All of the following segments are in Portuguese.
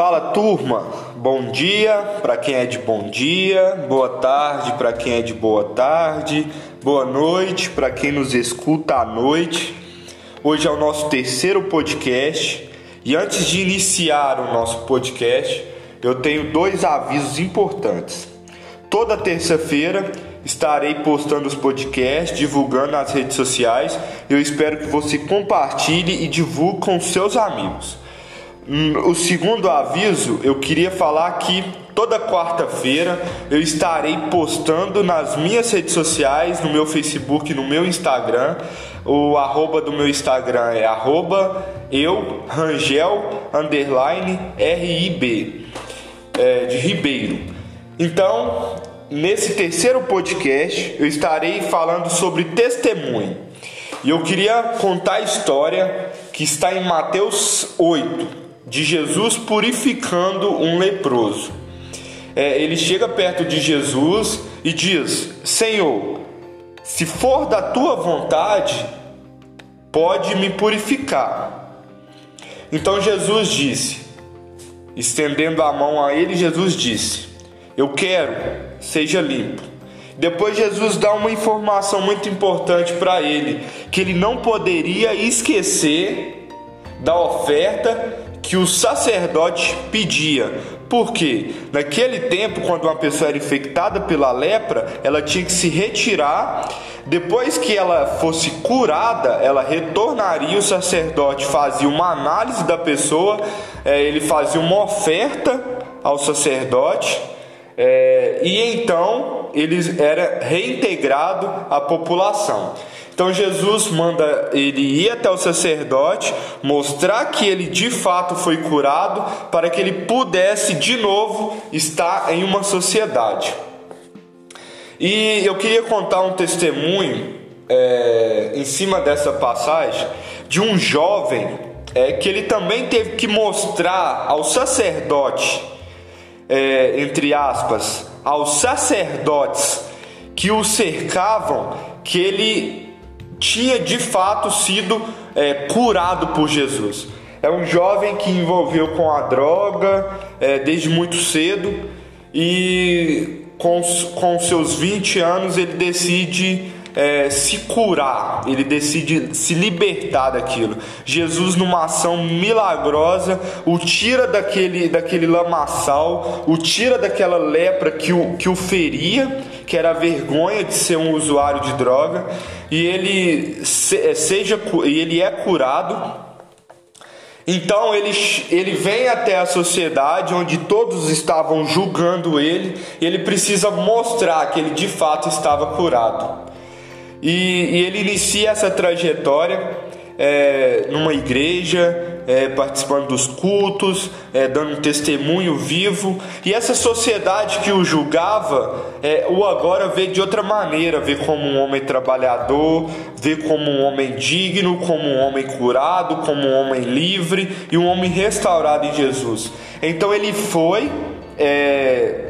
Fala turma, bom dia para quem é de bom dia, boa tarde para quem é de boa tarde, boa noite para quem nos escuta à noite. Hoje é o nosso terceiro podcast e antes de iniciar o nosso podcast, eu tenho dois avisos importantes. Toda terça-feira estarei postando os podcasts, divulgando nas redes sociais. Eu espero que você compartilhe e divulgue com seus amigos. Hum, o segundo aviso, eu queria falar que toda quarta-feira eu estarei postando nas minhas redes sociais, no meu Facebook, no meu Instagram. O arroba do meu Instagram é arroba eu, Rangel, underline, RIB, é, de Ribeiro. Então, nesse terceiro podcast, eu estarei falando sobre testemunho. E eu queria contar a história que está em Mateus 8, de Jesus purificando um leproso. É, ele chega perto de Jesus e diz: Senhor, se for da tua vontade, pode me purificar. Então Jesus disse, estendendo a mão a ele, Jesus disse: Eu quero, seja limpo. Depois Jesus dá uma informação muito importante para ele, que ele não poderia esquecer da oferta que o sacerdote pedia. Porque naquele tempo, quando uma pessoa era infectada pela lepra, ela tinha que se retirar. Depois que ela fosse curada, ela retornaria. O sacerdote fazia uma análise da pessoa, é, ele fazia uma oferta ao sacerdote. É, e então ele era reintegrado à população. Então Jesus manda ele ir até o sacerdote, mostrar que ele de fato foi curado, para que ele pudesse de novo estar em uma sociedade. E eu queria contar um testemunho é, em cima dessa passagem de um jovem é, que ele também teve que mostrar ao sacerdote, é, entre aspas, aos sacerdotes que o cercavam, que ele tinha de fato sido é, curado por Jesus. É um jovem que envolveu com a droga é, desde muito cedo e com, com seus 20 anos ele decide é, se curar, ele decide se libertar daquilo. Jesus, numa ação milagrosa, o tira daquele, daquele lamaçal, o tira daquela lepra que o, que o feria, que era a vergonha de ser um usuário de droga, e ele, se, é, seja, ele é curado. Então ele, ele vem até a sociedade onde todos estavam julgando ele, ele precisa mostrar que ele de fato estava curado. E, e ele inicia essa trajetória é, numa igreja, é, participando dos cultos, é, dando um testemunho vivo. E essa sociedade que o julgava, é, o agora vê de outra maneira, vê como um homem trabalhador, vê como um homem digno, como um homem curado, como um homem livre e um homem restaurado em Jesus. Então ele foi é,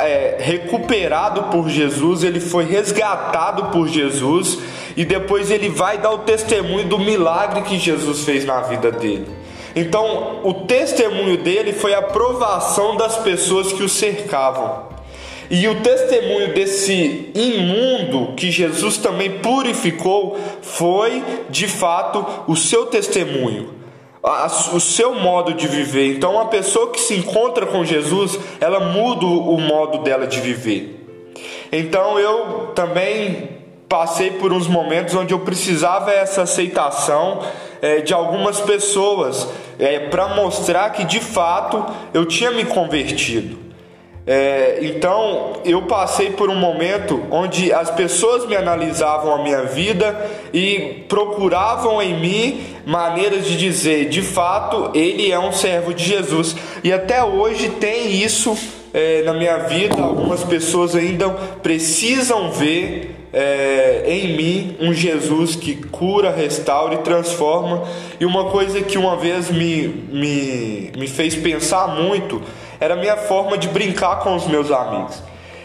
é, recuperado por Jesus, ele foi resgatado por Jesus e depois ele vai dar o testemunho do milagre que Jesus fez na vida dele. Então, o testemunho dele foi a aprovação das pessoas que o cercavam. E o testemunho desse imundo que Jesus também purificou foi, de fato, o seu testemunho o seu modo de viver. Então, uma pessoa que se encontra com Jesus, ela muda o modo dela de viver. Então, eu também passei por uns momentos onde eu precisava essa aceitação é, de algumas pessoas é, para mostrar que de fato eu tinha me convertido. É, então eu passei por um momento onde as pessoas me analisavam a minha vida e procuravam em mim maneiras de dizer, de fato, ele é um servo de Jesus. E até hoje tem isso é, na minha vida. Algumas pessoas ainda precisam ver é, em mim um Jesus que cura, restaura e transforma. E uma coisa que uma vez me, me, me fez pensar muito era a minha forma de brincar com os meus amigos.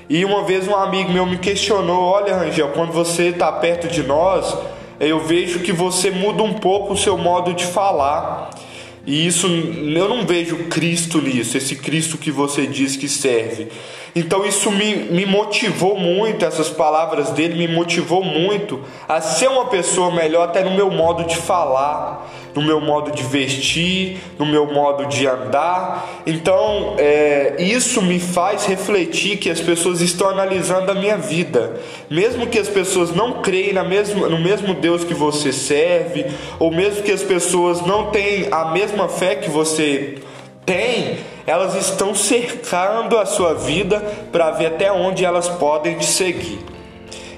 E uma vez um amigo meu me questionou: Olha, Rangel, quando você está perto de nós, eu vejo que você muda um pouco o seu modo de falar. E isso eu não vejo Cristo nisso, esse Cristo que você diz que serve. Então isso me, me motivou muito, essas palavras dele me motivou muito a ser uma pessoa melhor até no meu modo de falar, no meu modo de vestir, no meu modo de andar. Então é, isso me faz refletir que as pessoas estão analisando a minha vida, mesmo que as pessoas não creem na no mesmo Deus que você serve, ou mesmo que as pessoas não tenham a mesma fé que você tem, elas estão cercando a sua vida para ver até onde elas podem te seguir.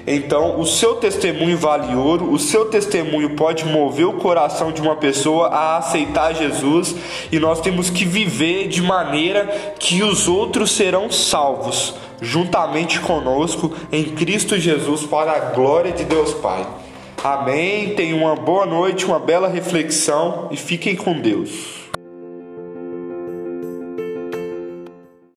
Então, o seu testemunho vale ouro, o seu testemunho pode mover o coração de uma pessoa a aceitar Jesus, e nós temos que viver de maneira que os outros serão salvos, juntamente conosco, em Cristo Jesus, para a glória de Deus Pai. Amém. Tenham uma boa noite, uma bela reflexão e fiquem com Deus.